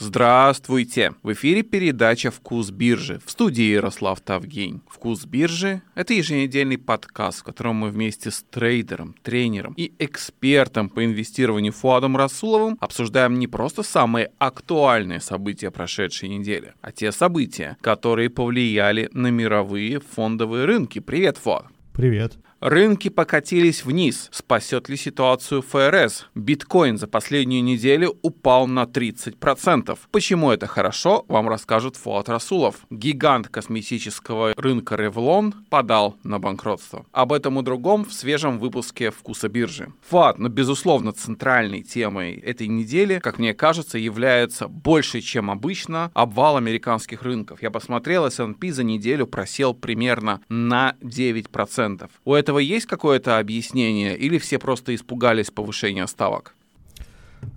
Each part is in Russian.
Здравствуйте! В эфире передача «Вкус биржи» в студии Ярослав Тавгень. «Вкус биржи» — это еженедельный подкаст, в котором мы вместе с трейдером, тренером и экспертом по инвестированию Фуадом Расуловым обсуждаем не просто самые актуальные события прошедшей недели, а те события, которые повлияли на мировые фондовые рынки. Привет, Фуад! Привет! Рынки покатились вниз. Спасет ли ситуацию ФРС? Биткоин за последнюю неделю упал на 30%. Почему это хорошо, вам расскажет Фуат Расулов. Гигант косметического рынка Revlon подал на банкротство. Об этом и другом в свежем выпуске «Вкуса биржи». Фуат, ну, безусловно, центральной темой этой недели, как мне кажется, является больше, чем обычно, обвал американских рынков. Я посмотрел, S&P за неделю просел примерно на 9%. У этого этого есть какое-то объяснение или все просто испугались повышения ставок?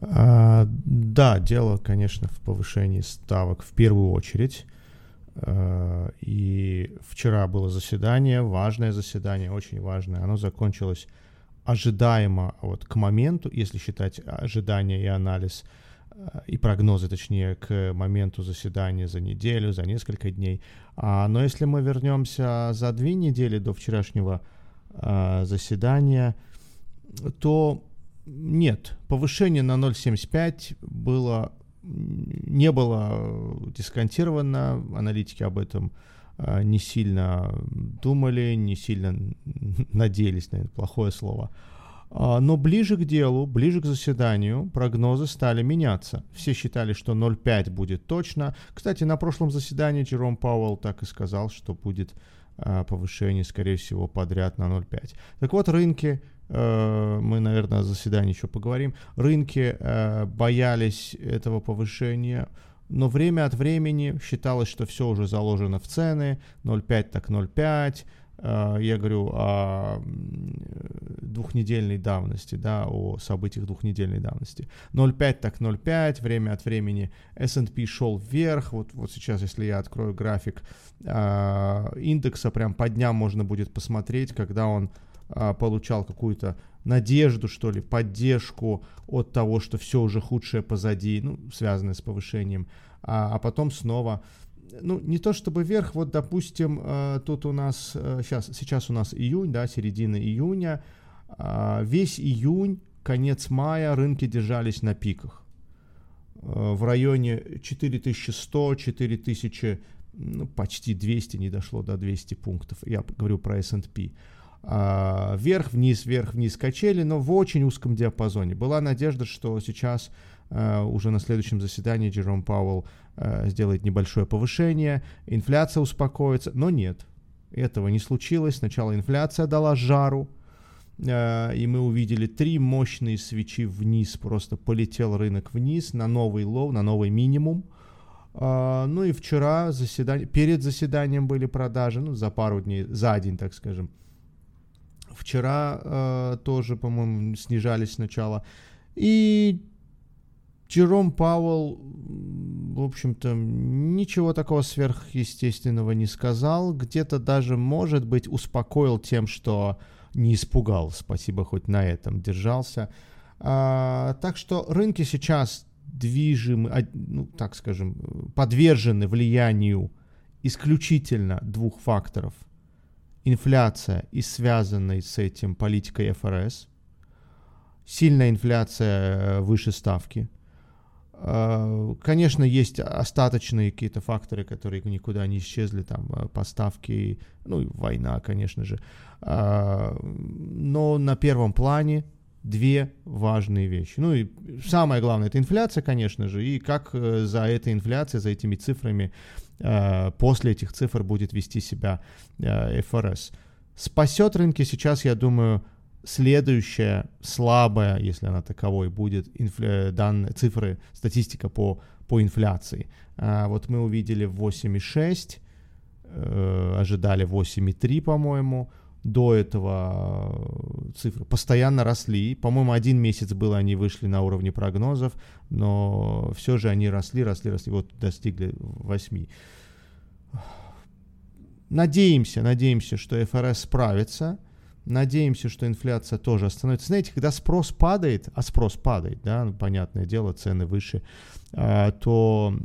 А, да, дело, конечно, в повышении ставок в первую очередь. А, и вчера было заседание, важное заседание, очень важное. Оно закончилось ожидаемо вот к моменту, если считать ожидания и анализ, а, и прогнозы, точнее, к моменту заседания за неделю, за несколько дней. А, но если мы вернемся за две недели до вчерашнего заседания, то нет, повышение на 0,75 было, не было дисконтировано, аналитики об этом э, не сильно думали, не сильно надеялись, наверное, плохое слово. А, но ближе к делу, ближе к заседанию прогнозы стали меняться. Все считали, что 0,5 будет точно. Кстати, на прошлом заседании Джером Пауэлл так и сказал, что будет а, повышение, скорее всего, подряд на 0,5. Так вот, рынки, э, мы, наверное, на заседании еще поговорим, рынки э, боялись этого повышения, но время от времени считалось, что все уже заложено в цены, 0,5 так 0,5, э, я говорю о двухнедельной давности, да, о событиях двухнедельной давности. 0,5 так 0,5, время от времени S&P шел вверх, вот, вот сейчас, если я открою график э, индекса, прям по дням можно будет посмотреть, когда он э, получал какую-то надежду, что ли, поддержку от того, что все уже худшее позади, ну, связанное с повышением, а, а потом снова ну, не то чтобы вверх, вот, допустим, э, тут у нас, э, сейчас, сейчас у нас июнь, да, середина июня, а, весь июнь, конец мая рынки держались на пиках. А, в районе 4100, 4000, ну, почти 200, не дошло до 200 пунктов. Я говорю про S&P. А, вверх, вниз, вверх, вниз качели, но в очень узком диапазоне. Была надежда, что сейчас уже на следующем заседании Джером Пауэлл сделает небольшое повышение, инфляция успокоится, но нет, этого не случилось. Сначала инфляция дала жару, Э, и мы увидели три мощные свечи вниз, просто полетел рынок вниз на новый low, на новый минимум. Ну и вчера заседание, перед заседанием были продажи, ну за пару дней, за день, так скажем. Вчера тоже, по-моему, снижались сначала. И Джером Пауэлл, в общем-то, ничего такого сверхъестественного не сказал. Где-то даже, может быть, успокоил тем, что не испугал. Спасибо, хоть на этом держался. А, так что рынки сейчас движимы, ну, так скажем, подвержены влиянию исключительно двух факторов. Инфляция и связанной с этим политикой ФРС. Сильная инфляция э, выше ставки – конечно, есть остаточные какие-то факторы, которые никуда не исчезли, там э, поставки, ну и война, конечно же. Э, но на первом плане две важные вещи. Ну и самое главное, это инфляция, конечно же, и как за этой инфляцией, за этими цифрами, после этих цифр будет вести себя ФРС. Спасет рынки сейчас, я думаю, следующая слабая, если она таковой будет, инфля... данные цифры, статистика по, по инфляции. А, вот мы увидели 8,6, э, ожидали 8,3, по-моему. До этого э, цифры постоянно росли. По-моему, один месяц был, они вышли на уровне прогнозов, но все же они росли, росли, росли, вот достигли 8. Надеемся, надеемся, что ФРС справится – Надеемся, что инфляция тоже остановится. Знаете, когда спрос падает, а спрос падает, да, ну, понятное дело, цены выше, а, то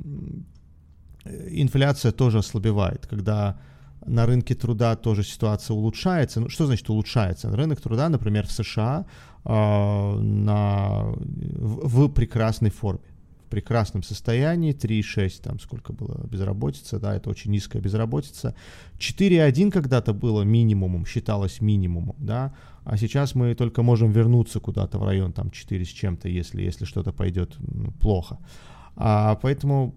инфляция тоже ослабевает. Когда на рынке труда тоже ситуация улучшается. Ну, что значит улучшается? Рынок труда, например, в США э, на, в, в прекрасной форме прекрасном состоянии, 3,6, там сколько было безработица, да, это очень низкая безработица. 4,1 когда-то было минимумом, считалось минимумом, да, а сейчас мы только можем вернуться куда-то в район там 4 с чем-то, если, если что-то пойдет ну, плохо. А, поэтому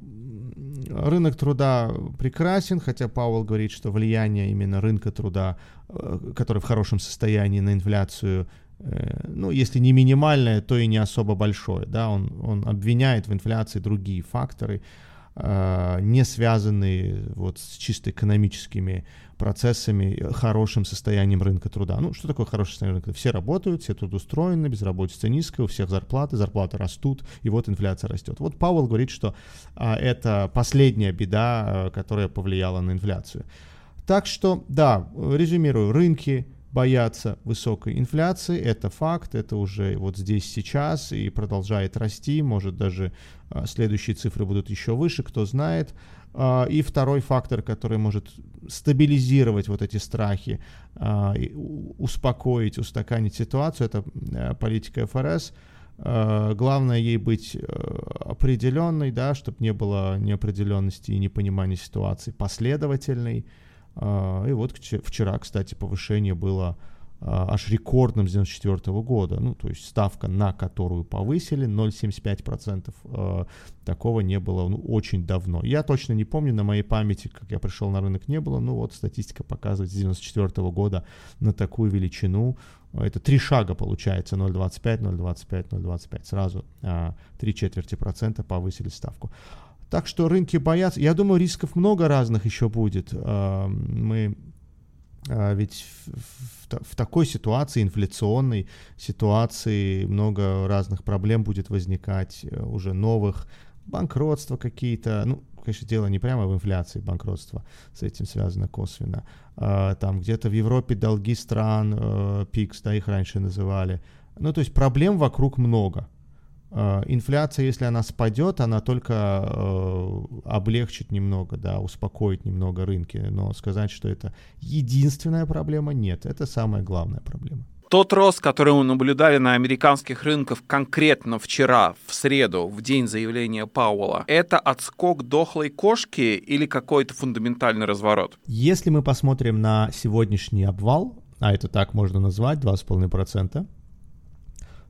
рынок труда прекрасен, хотя Пауэлл говорит, что влияние именно рынка труда, э, который в хорошем состоянии на инфляцию, ну, если не минимальное, то и не особо большое. Да? Он, он обвиняет в инфляции другие факторы, э, не связанные вот с чисто экономическими процессами, хорошим состоянием рынка труда. Ну, что такое хорошее состояние рынка? Все работают, все трудоустроены, безработица низкая, у всех зарплаты, зарплаты растут, и вот инфляция растет. Вот Пауэлл говорит, что а, это последняя беда, а, которая повлияла на инфляцию. Так что, да, резюмирую, рынки боятся высокой инфляции, это факт, это уже вот здесь сейчас и продолжает расти, может даже а, следующие цифры будут еще выше, кто знает. А, и второй фактор, который может стабилизировать вот эти страхи, а, успокоить, устаканить ситуацию, это политика ФРС. Главное ей быть э, определенной, да, чтобы не было неопределенности и непонимания ситуации, последовательной. И вот вчера, кстати, повышение было а, аж рекордным с 1994 года. Ну, то есть ставка, на которую повысили, 0,75%. Э, такого не было ну, очень давно. Я точно не помню, на моей памяти, как я пришел на рынок, не было. Ну, вот статистика показывает с 1994 года на такую величину. Это три шага получается, 0,25, 0,25, 0,25. Сразу а, три четверти процента повысили ставку. Так что рынки боятся. Я думаю, рисков много разных еще будет. А, мы а, ведь в, в такой ситуации, инфляционной ситуации, много разных проблем будет возникать, э, уже новых, банкротства какие-то, ну, конечно, дело не прямо в инфляции, банкротство с этим связано косвенно. А, там где-то в Европе долги стран, э, ПИКС, да, их раньше называли. Ну, то есть проблем вокруг много. Э, инфляция, если она спадет, она только э, облегчит немного, да, успокоит немного рынки, но сказать, что это единственная проблема, нет, это самая главная проблема. Тот рост, который мы наблюдали на американских рынках конкретно вчера, в среду, в день заявления Пауэлла, это отскок дохлой кошки или какой-то фундаментальный разворот? Если мы посмотрим на сегодняшний обвал, а это так можно назвать, 2,5%,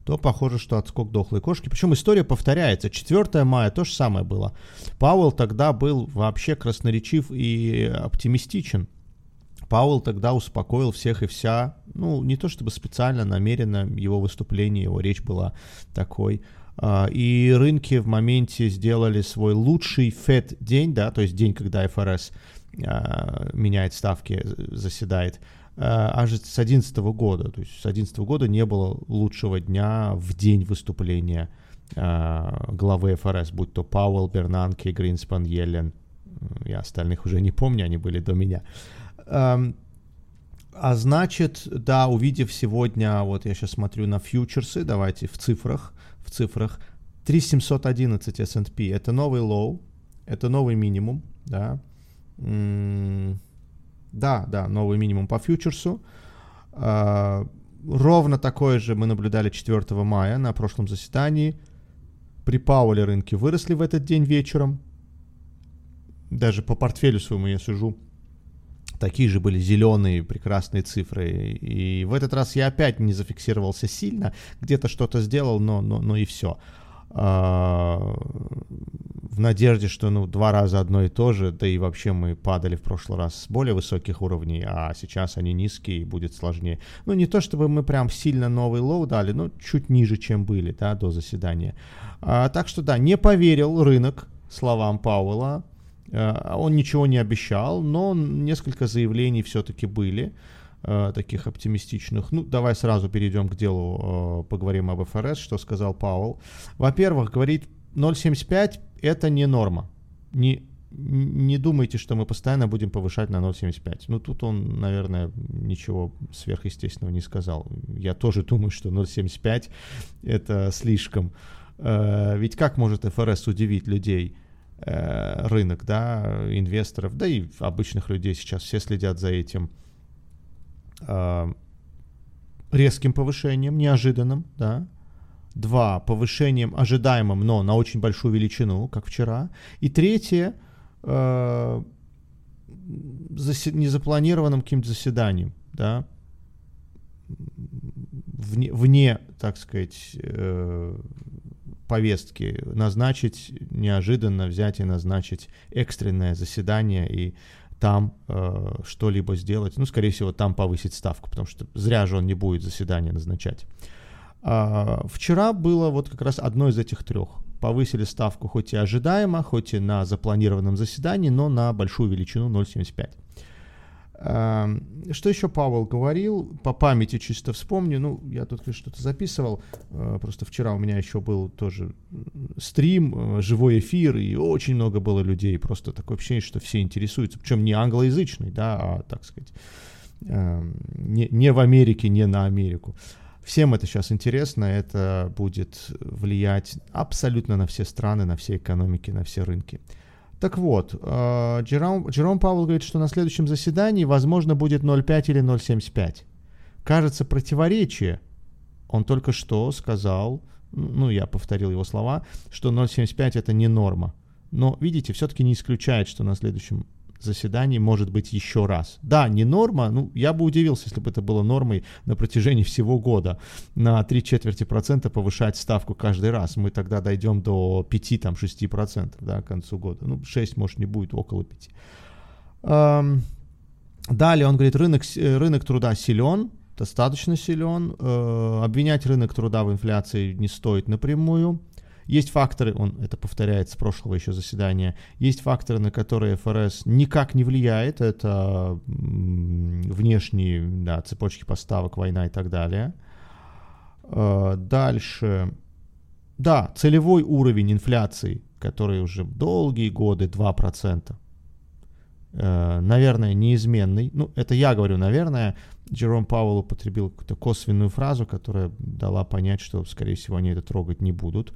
то похоже, что отскок дохлой кошки. Причем история повторяется. 4 мая то же самое было. Пауэлл тогда был вообще красноречив и оптимистичен. Пауэлл тогда успокоил всех и вся, ну, не то чтобы специально, намеренно, его выступление, его речь была такой. А, и рынки в моменте сделали свой лучший FED день, да, то есть день, когда ФРС а, меняет ставки, заседает, аж с 2011 года. То есть с 2011 года не было лучшего дня в день выступления э, главы ФРС, будь то Пауэлл, Бернанке, Гринспан, Йеллен. Я остальных уже не помню, они были до меня. Эм, а значит, да, увидев сегодня, вот я сейчас смотрю на фьючерсы, давайте в цифрах, в цифрах, 3711 S&P, это новый low, это новый минимум, да, да, да, новый минимум по фьючерсу. Uh, ровно такое же мы наблюдали 4 мая на прошлом заседании. При Пауле рынки выросли в этот день вечером. Даже по портфелю своему я сижу. Такие же были зеленые прекрасные цифры. И в этот раз я опять не зафиксировался сильно. Где-то что-то сделал, но, но, но и все. Uh, в надежде, что ну, два раза одно и то же, да и вообще мы падали в прошлый раз с более высоких уровней, а сейчас они низкие и будет сложнее. Ну, не то чтобы мы прям сильно новый low дали, но чуть ниже, чем были, да, до заседания. А, так что, да, не поверил рынок словам Пауэлла, а, он ничего не обещал, но несколько заявлений все-таки были а, таких оптимистичных. Ну, давай сразу перейдем к делу, а, поговорим об ФРС, что сказал Пауэлл. Во-первых, говорит 0,75 это не норма. Не, не думайте, что мы постоянно будем повышать на 0,75. Ну, тут он, наверное, ничего сверхъестественного не сказал. Я тоже думаю, что 0,75 это слишком. Э, ведь как может ФРС удивить людей, э, рынок, да, инвесторов, да и обычных людей сейчас все следят за этим э, резким повышением, неожиданным, да, Два, повышением ожидаемым, но на очень большую величину, как вчера. И третье, э, заси- незапланированным каким-то заседанием, да, вне, вне так сказать, э, повестки назначить, неожиданно взять и назначить экстренное заседание и там э, что-либо сделать. Ну, скорее всего, там повысить ставку, потому что зря же он не будет заседание назначать. А, вчера было вот как раз одно из этих трех. Повысили ставку хоть и ожидаемо, хоть и на запланированном заседании, но на большую величину 0,75. А, что еще Павел говорил? По памяти чисто вспомню. Ну, я тут что-то записывал. А, просто вчера у меня еще был тоже стрим, живой эфир, и очень много было людей. Просто такое ощущение, что все интересуются. Причем не англоязычный, да, а, так сказать, не, не в Америке, не на Америку. Всем это сейчас интересно, это будет влиять абсолютно на все страны, на все экономики, на все рынки. Так вот, э, Джером, Джером Пауэлл говорит, что на следующем заседании, возможно, будет 0,5 или 0,75. Кажется, противоречие. Он только что сказал, ну, я повторил его слова, что 0,75 это не норма. Но, видите, все-таки не исключает, что на следующем заседаний может быть еще раз. Да, не норма, ну, я бы удивился, если бы это было нормой на протяжении всего года. На 3 четверти процента повышать ставку каждый раз. Мы тогда дойдем до 5-6 процентов, да, к концу года. Ну, 6, может, не будет, около 5. Эм, далее он говорит, рынок, рынок труда силен, достаточно силен. Э, обвинять рынок труда в инфляции не стоит напрямую. Есть факторы, он это повторяет с прошлого еще заседания, есть факторы, на которые ФРС никак не влияет, это внешние да, цепочки поставок, война и так далее. А, дальше, да, целевой уровень инфляции, который уже долгие годы 2%, э, наверное, неизменный. Ну, это я говорю, наверное. Джером Пауэлл употребил какую-то косвенную фразу, которая дала понять, что, скорее всего, они это трогать не будут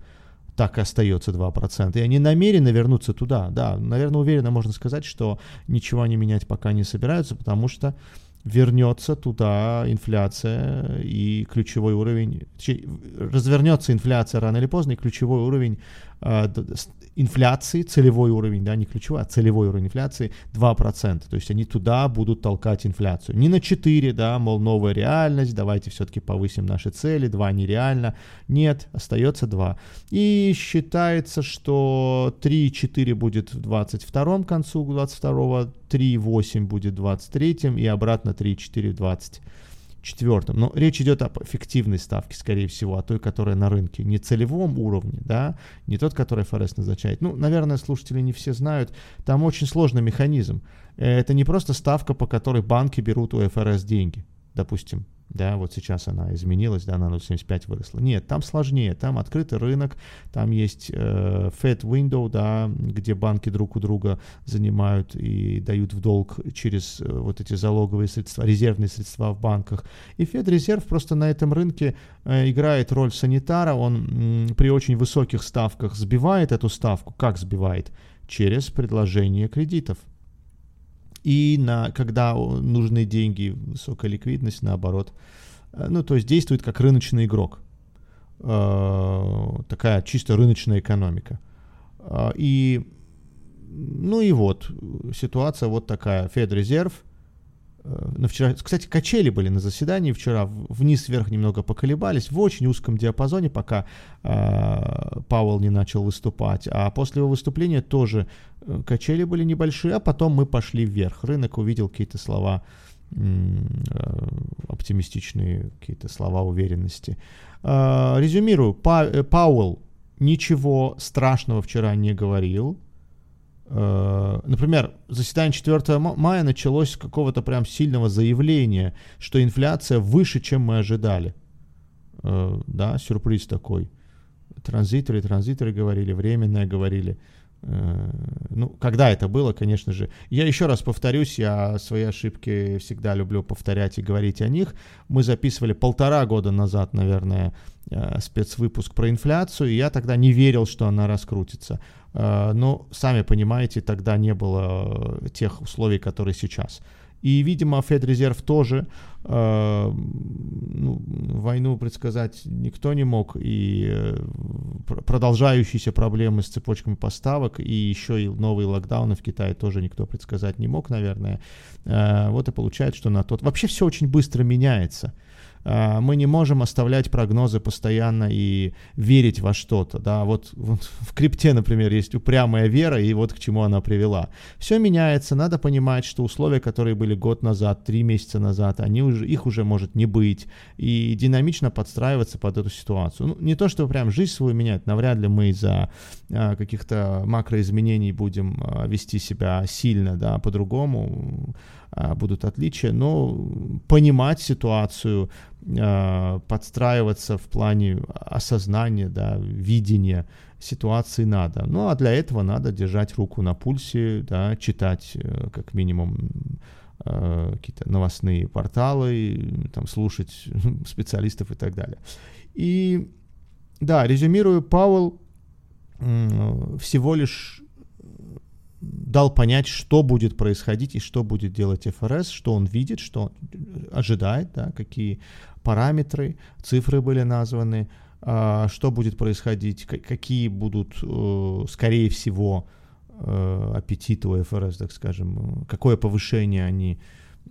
так и остается 2%. И они намерены вернуться туда. Да, наверное, уверенно можно сказать, что ничего они менять пока не собираются, потому что вернется туда инфляция и ключевой уровень, развернется инфляция рано или поздно, и ключевой уровень инфляции, целевой уровень, да, не ключевой, а целевой уровень инфляции 2%. То есть они туда будут толкать инфляцию. Не на 4, да, мол, новая реальность, давайте все-таки повысим наши цели, 2 нереально. Нет, остается 2. И считается, что 3,4 будет в 22 концу 22, 3,8 будет в 23 и обратно 3,4 в 20 четвертым. Но речь идет об эффективной ставке, скорее всего, о той, которая на рынке, не целевом уровне, да, не тот, который ФРС назначает. Ну, наверное, слушатели не все знают, там очень сложный механизм. Это не просто ставка, по которой банки берут у ФРС деньги, допустим, да, вот сейчас она изменилась, да, на 0,75 выросла. Нет, там сложнее, там открытый рынок, там есть э, Fed Window, да, где банки друг у друга занимают и дают в долг через э, вот эти залоговые средства, резервные средства в банках. И Fed резерв просто на этом рынке э, играет роль санитара, он м, при очень высоких ставках сбивает эту ставку. Как сбивает? Через предложение кредитов и на, когда нужны деньги, высокая ликвидность, наоборот. Э, ну, то есть действует как рыночный игрок. Э, такая чисто рыночная экономика. Э, и, ну и вот, ситуация вот такая. Федрезерв на вчера, кстати, качели были на заседании вчера, вниз-вверх немного поколебались, в очень узком диапазоне, пока э, Пауэлл не начал выступать, а после его выступления тоже э, качели были небольшие, а потом мы пошли вверх. Рынок увидел какие-то слова э, оптимистичные, какие-то слова уверенности. Э, резюмирую, Па, э, Пауэлл ничего страшного вчера не говорил, Э, например, заседание 4 мая началось с какого-то прям сильного заявления, что инфляция выше, чем мы ожидали. Э, да, сюрприз такой. Транзиторы, транзиторы говорили, временное говорили. Э, Ну, когда это было, конечно же. Я еще раз повторюсь, я свои ошибки всегда люблю повторять и говорить о них. Мы записывали полтора года назад, наверное, э, спецвыпуск про инфляцию, и я тогда не верил, что она раскрутится. Э, но, сами понимаете, тогда не было тех условий, которые сейчас. И, видимо, Федрезерв тоже э, ну, войну предсказать никто не мог, и э, продолжающиеся проблемы с цепочками поставок, и еще и новые локдауны в Китае тоже никто предсказать не мог, наверное. Э, вот и получается, что на тот... Вообще все очень быстро меняется. Мы не можем оставлять прогнозы постоянно и верить во что-то, да, вот, вот в крипте, например, есть упрямая вера, и вот к чему она привела. Все меняется, надо понимать, что условия, которые были год назад, три месяца назад, они уже, их уже может не быть, и динамично подстраиваться под эту ситуацию. Ну, не то, что прям жизнь свою менять, навряд ли мы из-за а, каких-то макроизменений будем а, вести себя сильно, да, по-другому, а, будут отличия, но понимать ситуацию, а, подстраиваться в плане осознания, да, видения ситуации надо. Ну а для этого надо держать руку на пульсе, да, читать э, как минимум а, какие-то новостные порталы, там, слушать специалистов и так далее. И да, резюмирую, Пауэлл всего лишь дал понять, что будет происходить и что будет делать ФРС, что он видит, что он ожидает, да, какие параметры, цифры были названы, а, что будет происходить, какие будут, э, скорее всего, э, аппетиты у ФРС, так скажем, какое повышение они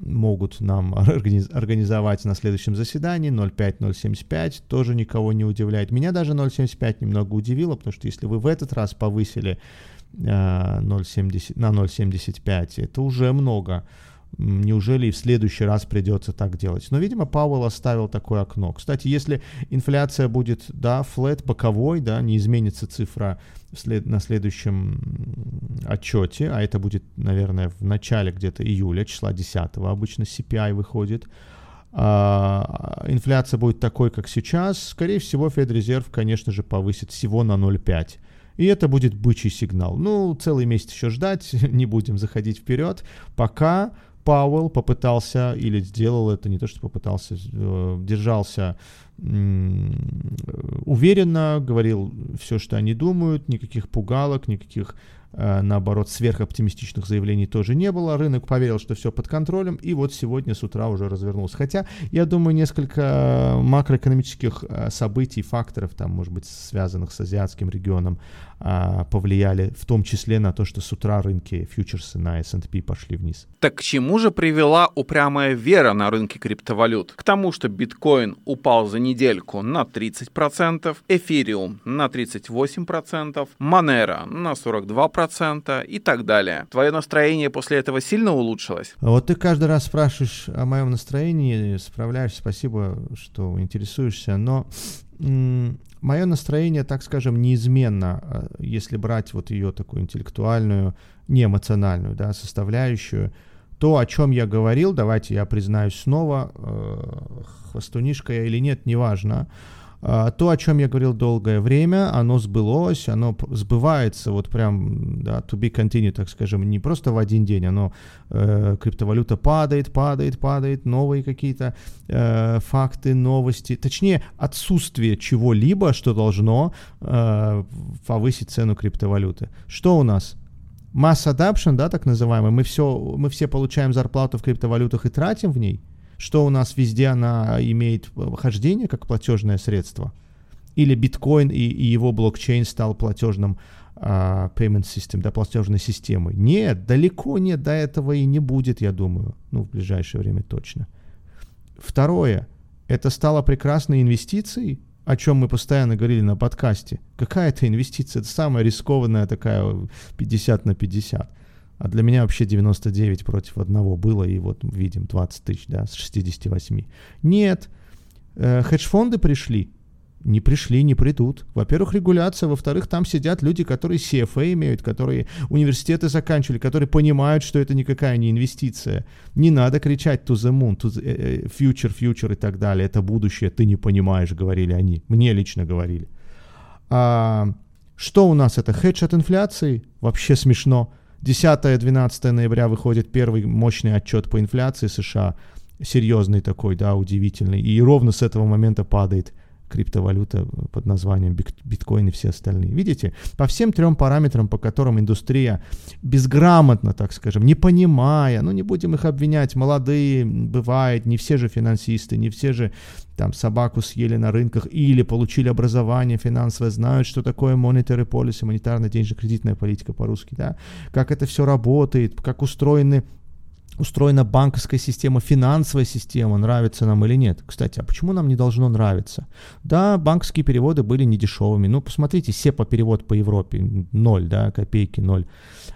могут нам организовать на следующем заседании 0,5-0,75 тоже никого не удивляет. Меня даже 0,75 немного удивило, потому что если вы в этот раз повысили 0,70, на 0,75. Это уже много. Неужели и в следующий раз придется так делать? Но, видимо, Пауэлл оставил такое окно. Кстати, если инфляция будет, да, флет боковой, да, не изменится цифра след, на следующем отчете, а это будет, наверное, в начале где-то июля, числа 10 обычно CPI выходит, а, инфляция будет такой, как сейчас, скорее всего, Федрезерв, конечно же, повысит всего на 0,5 и это будет бычий сигнал. Ну, целый месяц еще ждать, не будем заходить вперед, пока Пауэлл попытался или сделал это, не то что попытался, э, держался уверенно, говорил все, что они думают, никаких пугалок, никаких Э, наоборот, сверхоптимистичных заявлений тоже не было. Рынок поверил, что все под контролем, и вот сегодня с утра уже развернулся. Хотя, я думаю, несколько макроэкономических э, событий, факторов, там, может быть, связанных с азиатским регионом, а, повлияли в том числе на то, что с утра рынки фьючерсы на S&P пошли вниз. Так к чему же привела упрямая вера на рынке криптовалют? К тому, что биткоин упал за недельку на 30%, эфириум на 38%, Монера на 42% и так далее. Твое настроение после этого сильно улучшилось? Вот ты каждый раз спрашиваешь о моем настроении, справляешься, спасибо, что интересуешься, но мое настроение, так скажем, неизменно, а, если брать вот ее такую интеллектуальную, не эмоциональную да, составляющую, то, о чем я говорил, давайте я признаюсь снова, э, хвостунишка я или нет, неважно, а, то, о чем я говорил долгое время, оно сбылось, оно сбывается вот прям, да, to be continued, так скажем, не просто в один день, оно, э, криптовалюта падает, падает, падает, новые какие-то э, факты, новости, точнее, отсутствие чего-либо, что должно э, повысить цену криптовалюты. Что у нас? Mass adoption, да, так называемый, мы все, мы все получаем зарплату в криптовалютах и тратим в ней – что у нас везде она имеет хождение как платежное средство, или биткоин и, и его блокчейн стал платежным uh, payment system, да, платежной системой. Нет, далеко нет, до этого и не будет, я думаю, ну, в ближайшее время точно. Второе, это стало прекрасной инвестицией, о чем мы постоянно говорили на подкасте. Какая это инвестиция? Это самая рискованная такая 50 на 50. А для меня вообще 99 против одного было, и вот видим 20 тысяч, да, с 68. Нет, э, хедж-фонды пришли, не пришли, не придут. Во-первых, регуляция, во-вторых, там сидят люди, которые CFA имеют, которые университеты заканчивали, которые понимают, что это никакая не инвестиция. Не надо кричать to the moon, to the, uh, future, future и так далее. Это будущее, ты не понимаешь, говорили они. Мне лично говорили. А, Что у нас это? Хедж от инфляции? Вообще смешно. 10-12 ноября выходит первый мощный отчет по инфляции США. Серьезный такой, да, удивительный. И ровно с этого момента падает криптовалюта под названием биткоин и все остальные. Видите, по всем трем параметрам, по которым индустрия безграмотно, так скажем, не понимая, ну не будем их обвинять, молодые, бывает, не все же финансисты, не все же там собаку съели на рынках или получили образование финансовое, знают, что такое monetary policy, монетарно-денежно-кредитная политика по-русски, да, как это все работает, как устроены устроена банковская система, финансовая система, нравится нам или нет. Кстати, а почему нам не должно нравиться? Да, банковские переводы были недешевыми. Ну, посмотрите, СЕПА перевод по Европе, ноль, да, копейки, ноль.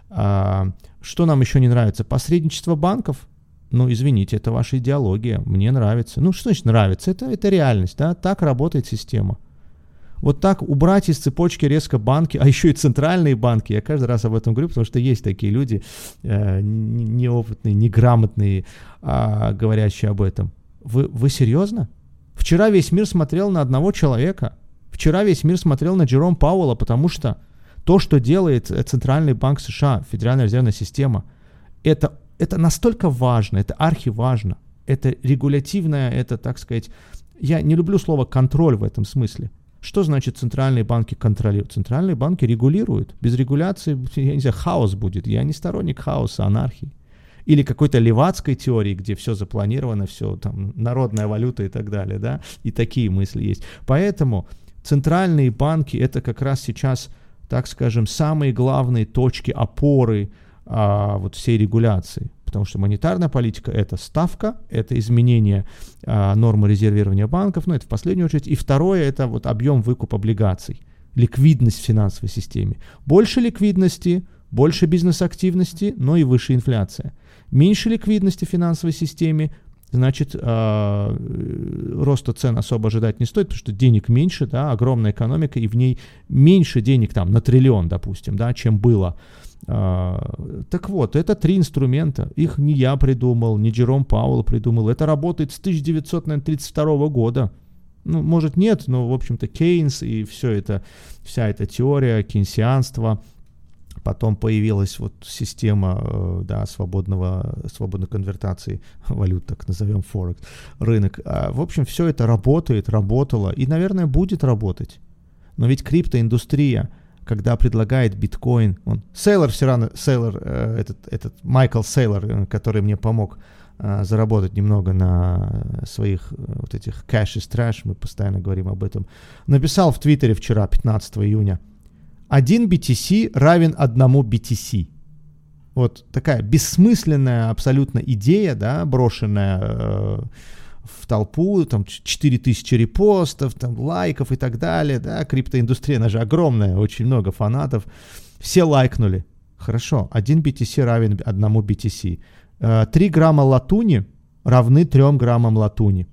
А, что нам еще не нравится? Посредничество банков? Ну, извините, это ваша идеология, мне нравится. Ну, что значит нравится? Это, это реальность, да, так работает система. Вот так убрать из цепочки резко банки, а еще и центральные банки, я каждый раз об этом говорю, потому что есть такие люди э, неопытные, неграмотные, э, говорящие об этом. Вы, вы серьезно? Вчера весь мир смотрел на одного человека. Вчера весь мир смотрел на Джером Пауэлла, потому что то, что делает э, Центральный банк США, Федеральная резервная система, это, это настолько важно, это архиважно, это регулятивное, это, так сказать, я не люблю слово контроль в этом смысле. Что значит центральные банки контролируют? Центральные банки регулируют. Без регуляции, я не знаю, хаос будет. Я не сторонник хаоса, анархии. Или какой-то левацкой теории, где все запланировано, все там, народная валюта и так далее, да, и такие мысли есть. Поэтому центральные банки это как раз сейчас, так скажем, самые главные точки опоры а, вот всей регуляции потому что монетарная политика – это ставка, это изменение а, нормы резервирования банков, ну, это в последнюю очередь. И второе – это вот объем выкуп облигаций, ликвидность в финансовой системе. Больше ликвидности, больше бизнес-активности, но и выше инфляция. Меньше ликвидности в финансовой системе, значит, э, роста цен особо ожидать не стоит, потому что денег меньше, да, огромная экономика, и в ней меньше денег там на триллион, допустим, да, чем было. А, так вот, это три инструмента. Их не я придумал, не Джером Пауэлл придумал. Это работает с 1932 года. Ну, может, нет, но, в общем-то, Кейнс и все это, вся эта теория кейнсианства. Потом появилась вот система э, да, свободного, свободной конвертации валют, так назовем, Форекс, рынок. А, в общем, все это работает, работало и, наверное, будет работать. Но ведь криптоиндустрия – когда предлагает биткоин. Он, Сейлор все равно, Сейлор, э, этот, этот Майкл Сейлор, э, который мне помог заработать немного на своих вот этих cash is trash, мы постоянно говорим об этом, написал в Твиттере вчера, 15 июня, один BTC равен одному BTC. Вот такая бессмысленная абсолютно идея, да, брошенная в толпу, там 4000 репостов, там лайков и так далее, да, криптоиндустрия, она же огромная, очень много фанатов, все лайкнули. Хорошо, один BTC равен одному BTC. 3 э, грамма латуни равны 3 граммам латуни.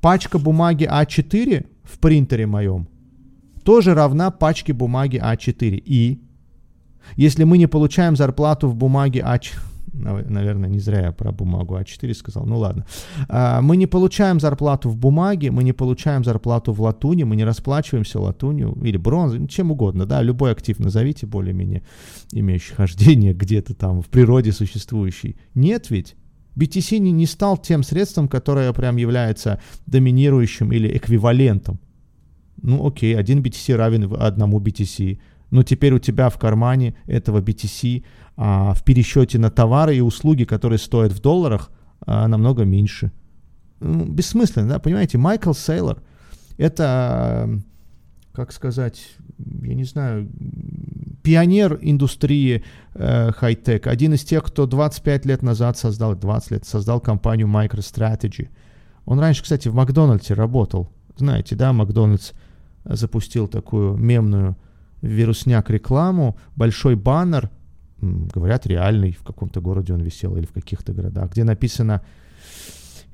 Пачка бумаги А4 в принтере моем тоже равна пачке бумаги А4. И если мы не получаем зарплату в бумаге А4, Наверное, не зря я про бумагу А4 сказал. Ну ладно. А, мы не получаем зарплату в бумаге, мы не получаем зарплату в латуне, мы не расплачиваемся латунью или бронзой, чем угодно, да, любой актив назовите более-менее имеющий хождение где-то там в природе существующий. Нет ведь. BTC не стал тем средством, которое прям является доминирующим или эквивалентом. Ну окей, один BTC равен одному BTC. Но теперь у тебя в кармане этого BTC а, в пересчете на товары и услуги, которые стоят в долларах, а, намного меньше. Ну, бессмысленно, да, понимаете, Майкл Сейлор, это, как сказать, я не знаю, пионер индустрии э, хай-тек, один из тех, кто 25 лет назад создал, 20 лет, создал компанию MicroStrategy. Он раньше, кстати, в Макдональдсе работал. Знаете, да, Макдональдс запустил такую мемную вирусняк рекламу, большой баннер, говорят, реальный, в каком-то городе он висел или в каких-то городах, где написано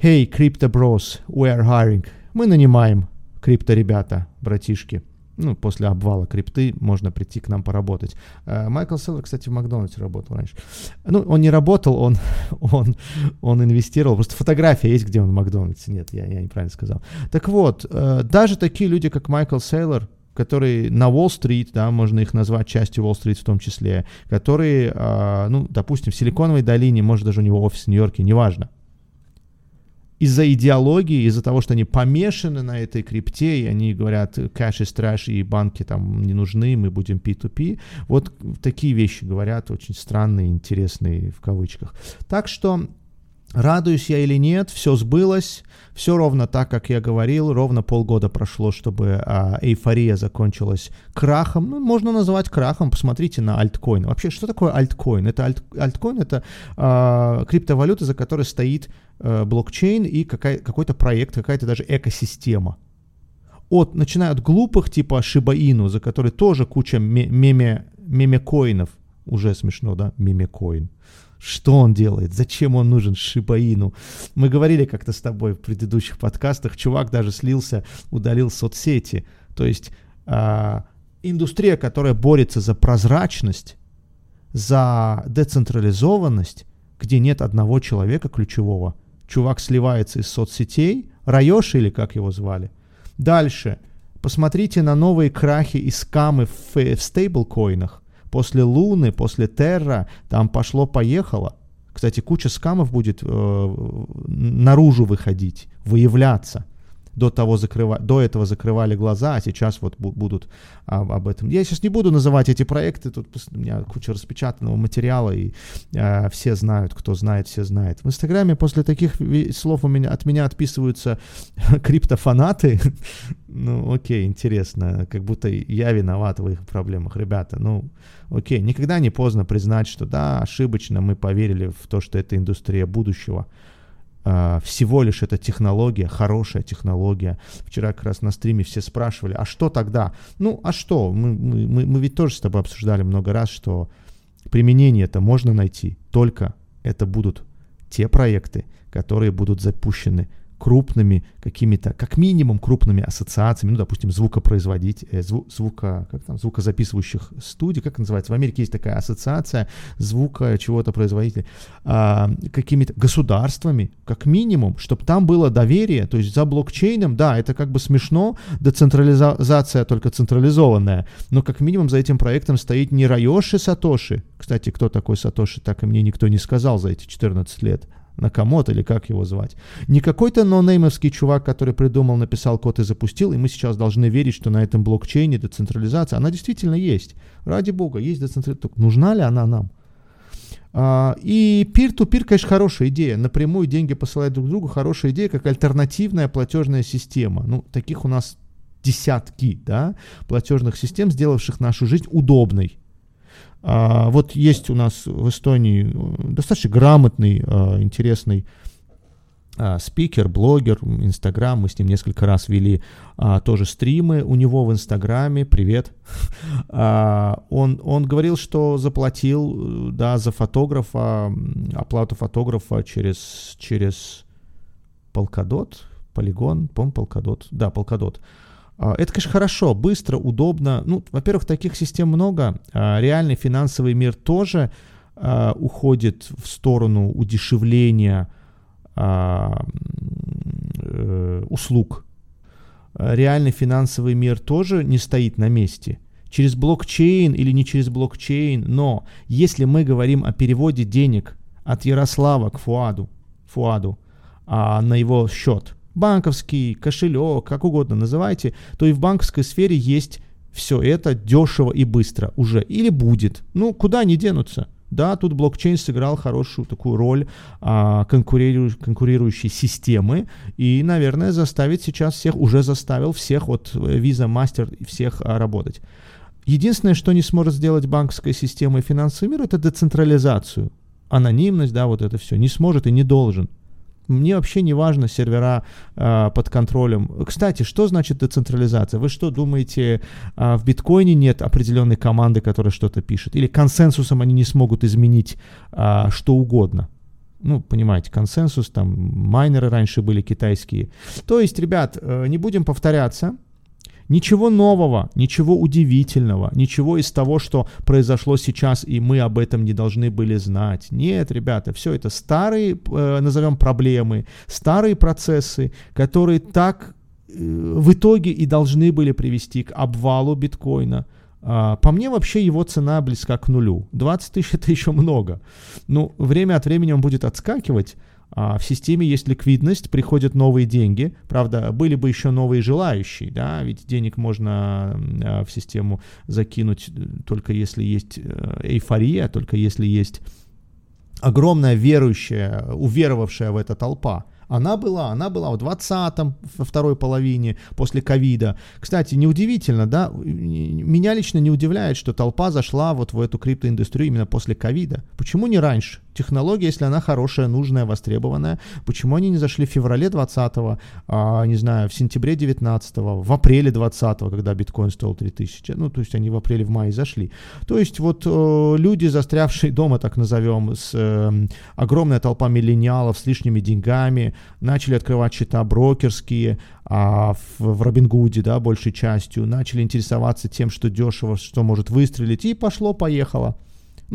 «Hey, Crypto Bros, we are hiring». Мы нанимаем крипто-ребята, братишки. Ну, после обвала крипты можно прийти к нам поработать. Uh, Майкл Селлер, кстати, в Макдональдсе работал раньше. Ну, он не работал, он, он, он инвестировал. Просто фотография есть, где он в Макдональдсе. Нет, я, я неправильно сказал. Так вот, uh, даже такие люди, как Майкл Сейлор, которые на Уолл-стрит, да, можно их назвать частью Уолл-стрит в том числе, которые, э, ну, допустим, в Силиконовой долине, может, даже у него офис в Нью-Йорке, неважно. Из-за идеологии, из-за того, что они помешаны на этой крипте, и они говорят, кэш и трэш, и банки там не нужны, мы будем P2P. Вот такие вещи говорят, очень странные, интересные в кавычках. Так что Радуюсь я или нет, все сбылось, все ровно так, как я говорил, ровно полгода прошло, чтобы а, эйфория закончилась крахом, ну, можно назвать крахом, посмотрите на альткоин. Вообще, что такое альткоин? Это альт, альткоин, это а, криптовалюта, за которой стоит а, блокчейн и какая, какой-то проект, какая-то даже экосистема. От, начиная от глупых, типа Шибаину, за который тоже куча меме, мемекоинов, уже смешно, да, мемекоин. Что он делает? Зачем он нужен Шибаину? Мы говорили как-то с тобой в предыдущих подкастах, чувак даже слился, удалил соцсети. То есть а, индустрия, которая борется за прозрачность, за децентрализованность, где нет одного человека ключевого. Чувак сливается из соцсетей, Райоши или как его звали. Дальше. Посмотрите на новые крахи и скамы в, в стейблкоинах после Луны, после Терра, там пошло-поехало. Кстати, куча скамов будет э, наружу выходить, выявляться до, того закрыва... до этого закрывали глаза, а сейчас вот будут об, об этом. Я сейчас не буду называть эти проекты, тут у меня куча распечатанного материала, и э, все знают, кто знает, все знают. В Инстаграме после таких слов у меня, от меня отписываются криптофанаты. ну, окей, интересно, как будто я виноват в их проблемах. Ребята, ну, окей, никогда не поздно признать, что да, ошибочно мы поверили в то, что это индустрия будущего. Uh, всего лишь это технология, хорошая технология. Вчера как раз на стриме все спрашивали, а что тогда? Ну, а что? Мы, мы, мы ведь тоже с тобой обсуждали много раз, что применение это можно найти, только это будут те проекты, которые будут запущены крупными какими-то, как минимум крупными ассоциациями, ну, допустим, звукопроизводить, э, зву, звука, как там, звукозаписывающих студий, как называется, в Америке есть такая ассоциация звука чего-то производителей, а, какими-то государствами, как минимум, чтобы там было доверие, то есть за блокчейном, да, это как бы смешно, децентрализация только централизованная, но как минимум за этим проектом стоит не Райоши Сатоши, кстати, кто такой Сатоши, так и мне никто не сказал за эти 14 лет, Накамото или как его звать. Не какой-то нонеймовский чувак, который придумал, написал код и запустил, и мы сейчас должны верить, что на этом блокчейне децентрализация, она действительно есть. Ради бога, есть децентрализация. Нужна ли она нам? А, и peer-to-peer, конечно, хорошая идея. Напрямую деньги посылать друг другу, хорошая идея, как альтернативная платежная система. Ну, таких у нас десятки, да, платежных систем, сделавших нашу жизнь удобной. А, вот есть у нас в Эстонии э, достаточно грамотный, а, интересный а, спикер, блогер, Инстаграм, мы с ним несколько раз вели а, тоже стримы у него в Инстаграме, привет. а, он, он говорил, что заплатил, да, за фотографа, оплату фотографа через, через Полкадот, Полигон, по Полкадот, да, Полкадот. А, это, конечно, хорошо, быстро, удобно. Ну, во-первых, таких систем много. А, реальный финансовый мир тоже а, уходит в сторону удешевления э, услуг. Реальный финансовый мир тоже не стоит на месте. Через блокчейн или не через блокчейн, но если мы говорим о переводе денег от Ярослава к Фуаду, Фуаду а, на его счет – банковский, кошелек, как угодно называйте, то и в банковской сфере есть все это дешево и быстро уже. Или будет. Ну, куда они денутся? Да, тут блокчейн сыграл хорошую такую роль а, конкурирующей, конкурирующей системы и, наверное, заставит сейчас всех, уже заставил всех от Visa, Master всех а, работать. Единственное, что не сможет сделать банковская система и финансовый мир, это децентрализацию. Анонимность, да, вот это все. Не сможет и не должен. Мне вообще не важно сервера э, под контролем. Кстати, что значит децентрализация? Вы что думаете, э, в биткоине нет определенной команды, которая что-то пишет? Или консенсусом они не смогут изменить э, что угодно? Ну, понимаете, консенсус, там майнеры раньше были китайские. То есть, ребят, э, не будем повторяться. Ничего нового, ничего удивительного, ничего из того, что произошло сейчас, и мы об этом не должны были знать. Нет, ребята, все это старые, э, назовем, проблемы, старые процессы, которые так в итоге и должны были привести к обвалу биткоина. А, по мне вообще его цена близка к нулю. 20 тысяч это еще много. Ну, время от времени он будет отскакивать, в системе есть ликвидность, приходят новые деньги. Правда, были бы еще новые желающие, да, ведь денег можно а, в систему закинуть только если есть э, эйфория, только если есть огромная верующая, уверовавшая в это толпа. Она была, она была в 20-м, во второй половине, после ковида. Кстати, неудивительно, да, меня лично не удивляет, что толпа зашла вот в эту криптоиндустрию именно после ковида. Почему не раньше? Технология, если она хорошая, нужная, востребованная, почему они не зашли в феврале 20-го, а, не знаю, в сентябре 19-го, в апреле 20-го, когда биткоин стоил 3000? Ну, то есть они в апреле, в мае зашли. То есть вот э, люди, застрявшие дома, так назовем, с э, огромная толпа миллениалов с лишними деньгами, начали открывать счета брокерские, а в, в Робингуде, да, большей частью, начали интересоваться тем, что дешево, что может выстрелить, и пошло-поехало.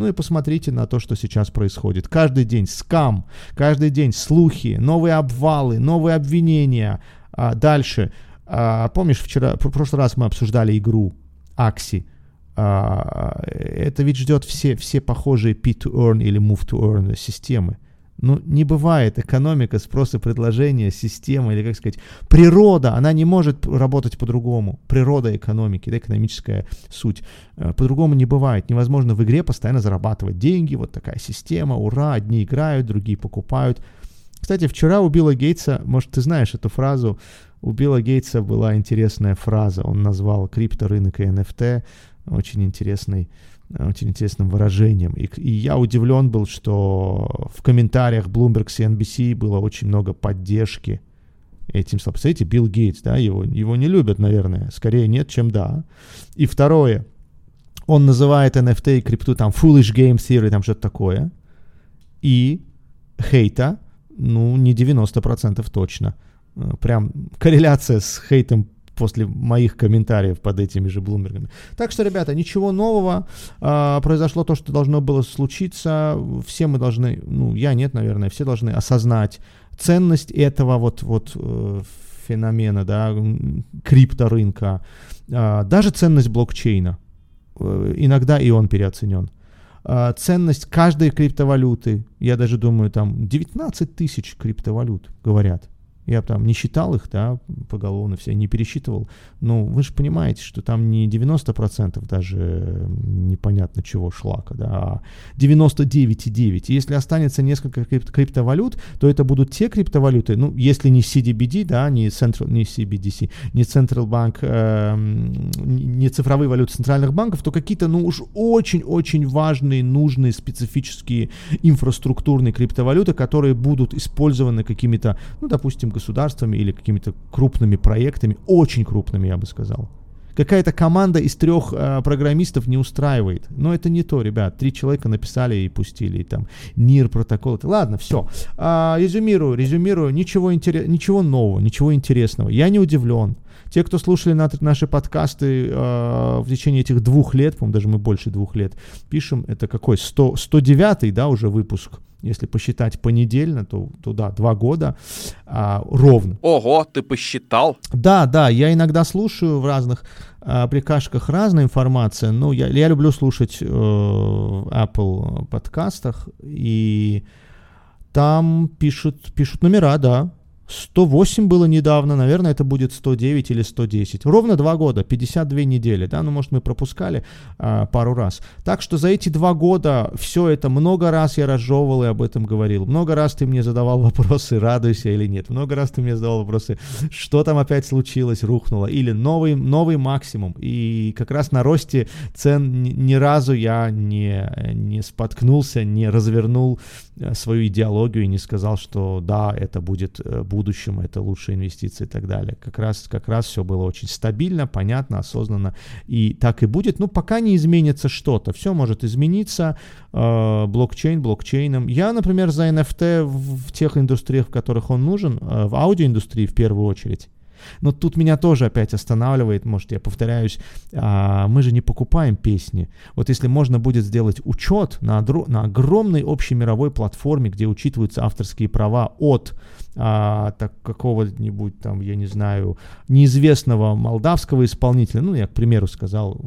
Ну и посмотрите на то, что сейчас происходит. Каждый день скам, каждый день слухи, новые обвалы, новые обвинения. А дальше, а, помнишь, вчера, в прошлый раз мы обсуждали игру Акси. А, это ведь ждет все, все похожие P2Earn или Move-to-Earn системы. Ну, не бывает экономика спроса предложения, система, или, как сказать, природа, она не может работать по-другому. Природа экономики, да, экономическая суть. Э, по-другому не бывает. Невозможно в игре постоянно зарабатывать деньги, вот такая система, ура, одни играют, другие покупают. Кстати, вчера у Билла Гейтса, может, ты знаешь эту фразу, у Билла Гейтса была интересная фраза, он назвал крипторынок и NFT очень интересный очень интересным выражением. И, и я удивлен был, что в комментариях Bloomberg CNBC было очень много поддержки этим словам. Представляете, Билл Гейтс, да, его, его не любят, наверное. Скорее нет, чем да. И второе, он называет NFT и крипту там foolish game theory, там что-то такое. И хейта, ну, не 90% точно. Прям корреляция с хейтом после моих комментариев под этими же Блумбергами. Так что, ребята, ничего нового. А, произошло то, что должно было случиться. Все мы должны, ну, я нет, наверное, все должны осознать ценность этого вот, вот э, феномена, да, крипторынка, а, даже ценность блокчейна. Э, иногда и он переоценен. А, ценность каждой криптовалюты, я даже думаю, там 19 тысяч криптовалют, говорят. Я там не считал их, да, поголовно все, не пересчитывал. Но вы же понимаете, что там не 90% даже непонятно чего шлака, да, а 99,9. Если останется несколько крип- криптовалют, то это будут те криптовалюты, ну, если не CDBD, да, не, Central, не CBDC, не Central Bank, э, не цифровые валюты центральных банков, то какие-то, ну, уж очень-очень важные, нужные, специфические инфраструктурные криптовалюты, которые будут использованы какими-то, ну, допустим, государствами или какими-то крупными проектами, очень крупными, я бы сказал. Какая-то команда из трех э, программистов не устраивает. Но это не то, ребят. Три человека написали и пустили. И там НИР протокол. Ладно, все. А, резюмирую, резюмирую. Ничего, интерес, ничего нового, ничего интересного. Я не удивлен. Те, кто слушали на, наши подкасты э, в течение этих двух лет, по-моему, даже мы больше двух лет пишем, это какой? 100, 109 да, уже выпуск если посчитать понедельно, то, то да, два года а, ровно. Ого, ты посчитал? Да, да, я иногда слушаю в разных а, прикашках разная информация, но я, я люблю слушать э, в Apple подкастах, и там пишут, пишут номера, да, 108 было недавно, наверное, это будет 109 или 110. Ровно два года, 52 недели, да, ну, может, мы пропускали а, пару раз. Так что за эти два года все это много раз я разжевывал и об этом говорил. Много раз ты мне задавал вопросы, радуйся или нет. Много раз ты мне задавал вопросы, что там опять случилось, рухнуло, или новый, новый максимум. И как раз на росте цен ни, разу я не, не споткнулся, не развернул э, свою идеологию и не сказал, что да, это будет, э, будет будущем это лучшие инвестиции и так далее. Как раз, как раз все было очень стабильно, понятно, осознанно, и так и будет. Ну, пока не изменится что-то, все может измениться, э, блокчейн блокчейном. Я, например, за NFT в, в тех индустриях, в которых он нужен, э, в аудиоиндустрии в первую очередь, Но тут меня тоже опять останавливает, может, я повторяюсь, а, мы же не покупаем песни. Вот если можно будет сделать учет на, на огромной общемировой платформе, где учитываются авторские права от а, какого-нибудь там, я не знаю, неизвестного молдавского исполнителя, ну, я, к примеру, сказал,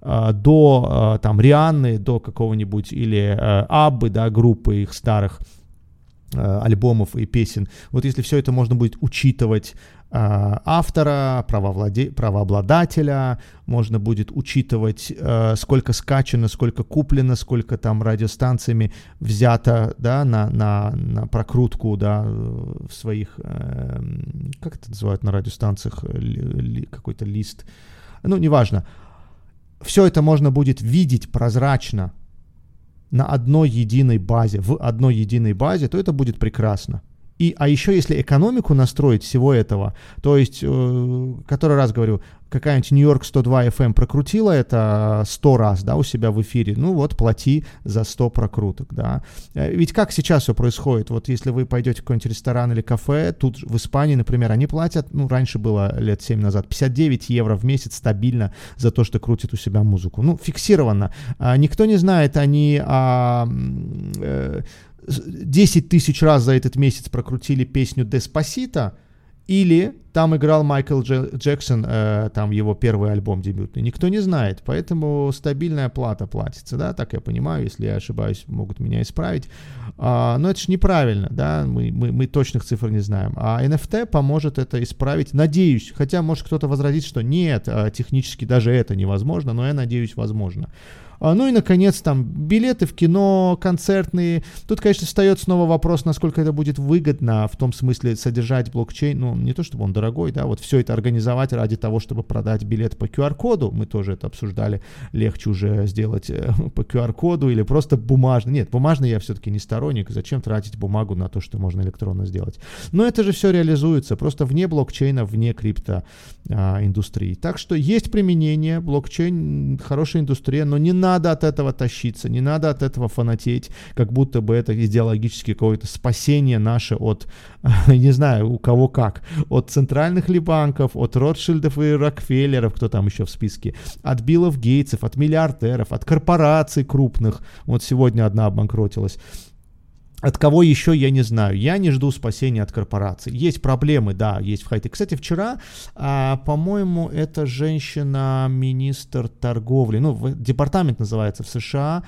а, до а, там Рианны, до какого-нибудь или а, Аббы, да, группы их старых, Э, альбомов и песен. Вот если все это можно будет учитывать автора, правовладе... правообладателя, можно будет учитывать, э, сколько скачано, сколько куплено, сколько там радиостанциями взято, да, на, на, на прокрутку, да, в своих, как это называют на радиостанциях, какой-то лист, ну, неважно. Все это можно будет видеть прозрачно, на одной единой базе, в одной единой базе, то это будет прекрасно. И, а еще если экономику настроить всего этого, то есть, э, который раз говорю, какая-нибудь Нью-Йорк 102 FM прокрутила это 100 раз, да, у себя в эфире, ну вот, плати за 100 прокруток, да. Э, ведь как сейчас все происходит? Вот если вы пойдете в какой-нибудь ресторан или кафе, тут в Испании, например, они платят, ну, раньше было лет 7 назад, 59 евро в месяц стабильно за то, что крутит у себя музыку. Ну, фиксированно. А, никто не знает, они... А, э, 10 тысяч раз за этот месяц прокрутили песню «Деспасита», или там играл Майкл Джексон, э, там его первый альбом дебютный. Никто не знает, поэтому стабильная плата платится, да, так я понимаю, если я ошибаюсь, могут меня исправить. А, но это же неправильно, да, мы, мы, мы точных цифр не знаем. А NFT поможет это исправить, надеюсь, хотя может кто-то возразит, что нет, а, технически даже это невозможно, но я надеюсь, возможно. А, ну и, наконец, там билеты в кино, концертные. Тут, конечно, встает снова вопрос, насколько это будет выгодно, в том смысле содержать блокчейн. Ну, не то, чтобы он дорогой, да, вот все это организовать ради того, чтобы продать билет по QR-коду. Мы тоже это обсуждали. Легче уже сделать э, по QR-коду или просто бумажный. Нет, бумажный я все-таки не сторонник. Зачем тратить бумагу на то, что можно электронно сделать? Но это же все реализуется просто вне блокчейна, вне крипто а. Так что есть применение, блокчейн хорошая индустрия, но не надо от этого тащиться, не надо от этого фанатеть, как будто бы это идеологически какое-то спасение наше от, не знаю, у кого как, от центральных ли банков, от Ротшильдов и Рокфеллеров, кто там еще в списке, от Биллов Гейтсов, от миллиардеров, от корпораций крупных. Вот сегодня одна обанкротилась. От кого еще, я не знаю. Я не жду спасения от корпораций. Есть проблемы, да, есть в хайте. Кстати, вчера, а, по-моему, эта женщина, министр торговли, ну, департамент называется в США,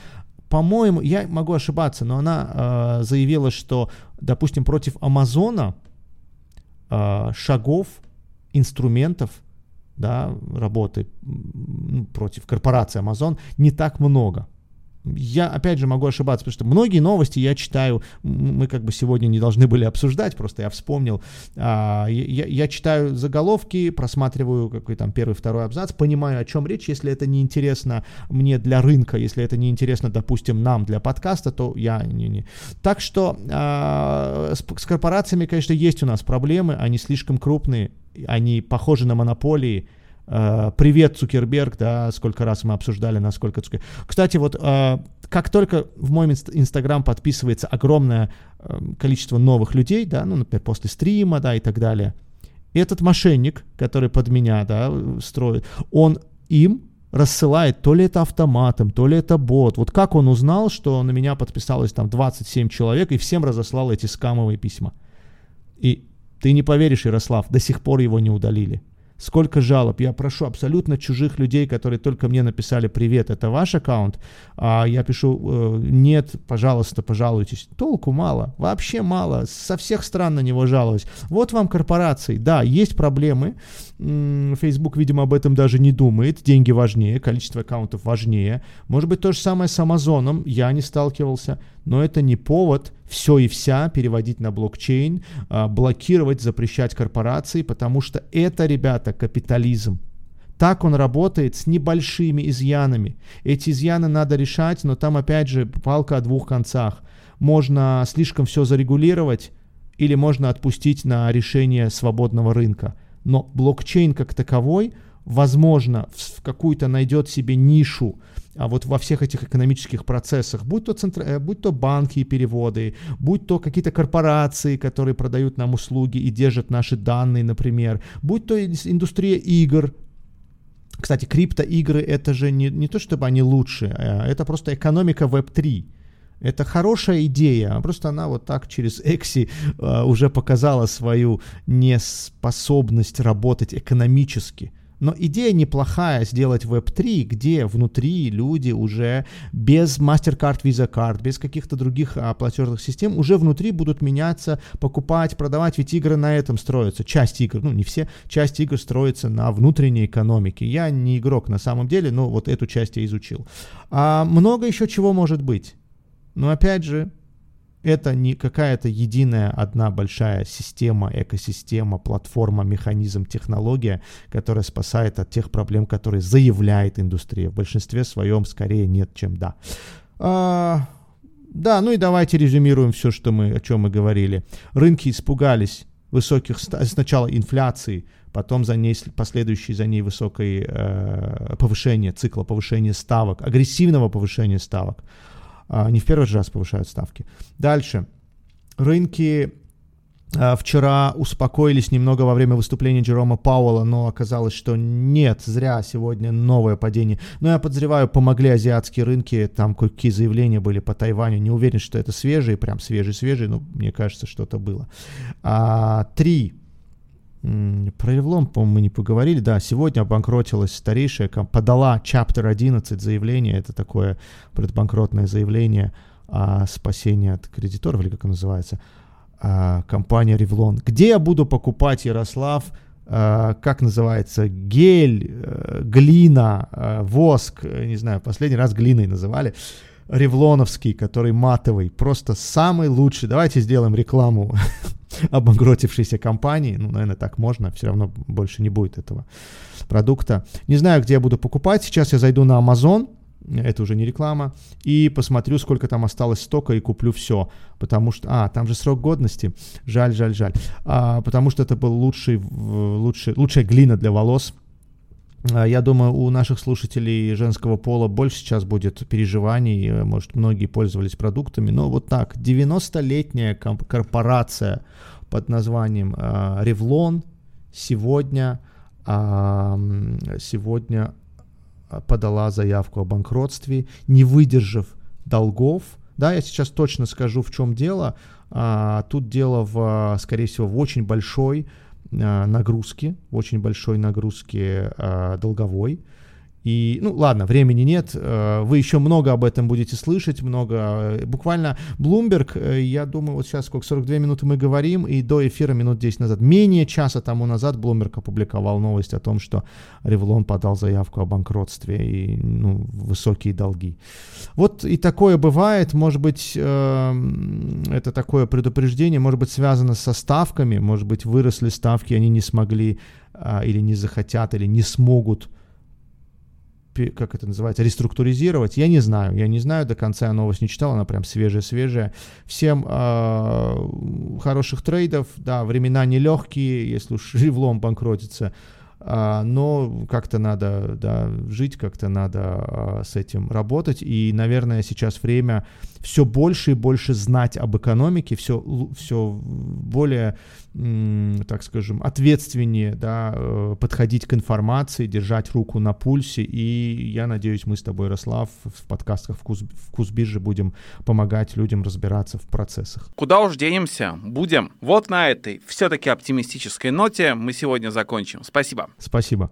по-моему, я могу ошибаться, но она а, заявила, что, допустим, против Амазона а, шагов, инструментов, да, работы против корпорации Amazon не так много я, опять же, могу ошибаться, потому что многие новости я читаю, мы как бы сегодня не должны были обсуждать, просто я вспомнил, а, я, я читаю заголовки, просматриваю какой там первый, второй абзац, понимаю, о чем речь, если это не интересно мне для рынка, если это не интересно, допустим, нам для подкаста, то я не... не. Так что а, с, с корпорациями, конечно, есть у нас проблемы, они слишком крупные, они похожи на монополии, привет, Цукерберг, да, сколько раз мы обсуждали, насколько Цукерберг. Кстати, вот э, как только в мой инстаграм подписывается огромное э, количество новых людей, да, ну, например, после стрима, да, и так далее, этот мошенник, который под меня, да, строит, он им рассылает, то ли это автоматом, то ли это бот. Вот как он узнал, что на меня подписалось там 27 человек и всем разослал эти скамовые письма. И ты не поверишь, Ярослав, до сих пор его не удалили. Сколько жалоб? Я прошу абсолютно чужих людей, которые только мне написали «Привет, это ваш аккаунт?» а Я пишу «Э, «Нет, пожалуйста, пожалуйтесь». Толку мало, вообще мало. Со всех стран на него жалуюсь. Вот вам корпорации. Да, есть проблемы. Facebook, видимо, об этом даже не думает. Деньги важнее, количество аккаунтов важнее. Может быть, то же самое с Амазоном. Я не сталкивался. Но это не повод все и вся переводить на блокчейн, а, блокировать, запрещать корпорации, потому что это, ребята, капитализм. Так он работает с небольшими изъянами. Эти изъяны надо решать, но там опять же палка о двух концах. Можно слишком все зарегулировать или можно отпустить на решение свободного рынка. Но блокчейн как таковой, возможно, в какую-то найдет себе нишу, а вот во всех этих экономических процессах, будь то, центр... Э, будь то банки и переводы, будь то какие-то корпорации, которые продают нам услуги и держат наши данные, например, будь то индустрия игр, кстати, криптоигры это же не, не то, чтобы они лучше, а это просто экономика Web3. Это хорошая идея, а просто она вот так через Экси э, уже показала свою неспособность работать экономически. Но идея неплохая сделать Web3, где внутри люди уже без MasterCard, Visa Card, без каких-то других а, платежных систем уже внутри будут меняться, покупать, продавать, ведь игры на этом строятся. Часть игр, ну не все, часть игр строится на внутренней экономике. Я не игрок на самом деле, но вот эту часть я изучил. А много еще чего может быть. Но опять же, это не какая-то единая одна большая система, экосистема, платформа, механизм, технология, которая спасает от тех проблем, которые заявляет индустрия. В большинстве своем скорее нет, чем да. А, да, ну и давайте резюмируем все, что мы, о чем мы говорили. Рынки испугались высоких сначала инфляции, потом за ней последующей за ней высокой э, повышения цикла повышения ставок, агрессивного повышения ставок. А, не в первый же раз повышают ставки. Дальше. Рынки а, Вчера успокоились немного во время выступления Джерома Пауэлла, но оказалось, что нет, зря сегодня новое падение. Но я подозреваю, помогли азиатские рынки, там какие заявления были по Тайваню. Не уверен, что это свежие, прям свежие-свежие, но мне кажется, что-то было. А, три. Про Ревлон, по-моему, мы не поговорили. Да, сегодня обанкротилась старейшая, подала Chapter 11 заявление, это такое предбанкротное заявление о спасении от кредиторов, или как оно называется, а, компания Ревлон. Где я буду покупать, Ярослав, а, как называется, гель, э, глина, э, воск, э, не знаю, последний раз глиной называли, ревлоновский, который матовый, просто самый лучший. Давайте сделаем рекламу обанкротившейся компании. Ну, наверное, так можно, все равно больше не будет этого продукта. Не знаю, где я буду покупать. Сейчас я зайду на Amazon, это уже не реклама, и посмотрю, сколько там осталось стока, и куплю все, потому что, а, там же срок годности, жаль, жаль, жаль, а, потому что это был лучший, лучший, лучшая глина для волос, я думаю, у наших слушателей женского пола больше сейчас будет переживаний, э, может, многие пользовались продуктами, но вот так, 90-летняя корпорация под названием э, Revlon сегодня, э, сегодня подала заявку о банкротстве, не выдержав долгов. Да, я сейчас точно скажу, в чем дело. А, тут дело, в, скорее всего, в очень большой нагрузки, очень большой нагрузки э, долговой. И, ну, ладно, времени нет, э, вы еще много об этом будете слышать, много, э, буквально Bloomberg, э, я думаю, вот сейчас сколько, 42 минуты мы говорим, и до эфира минут 10 назад, менее часа тому назад Bloomberg опубликовал новость о том, что Revlon подал заявку о банкротстве и, ну, высокие долги. Вот и такое бывает, может быть, это такое предупреждение, может быть, связано со ставками, может быть, выросли ставки, они не смогли а, или не захотят, или не смогут как это называется, реструктуризировать, я не знаю, я не знаю, до конца я новость не читал, она прям свежая-свежая. Всем э, хороших трейдов, да, времена нелегкие, если уж Ревлом банкротится, а, но как-то надо да, жить, как-то надо а, с этим работать. И, наверное, сейчас время все больше и больше знать об экономике, все, все более, так скажем, ответственнее да, э, подходить к информации, держать руку на пульсе. И я надеюсь, мы с тобой, Ярослав, в подкастах «Вкус, Вкус биржи» будем помогать людям разбираться в процессах. Куда уж денемся? Будем. Вот на этой все-таки оптимистической ноте мы сегодня закончим. Спасибо. Спасибо.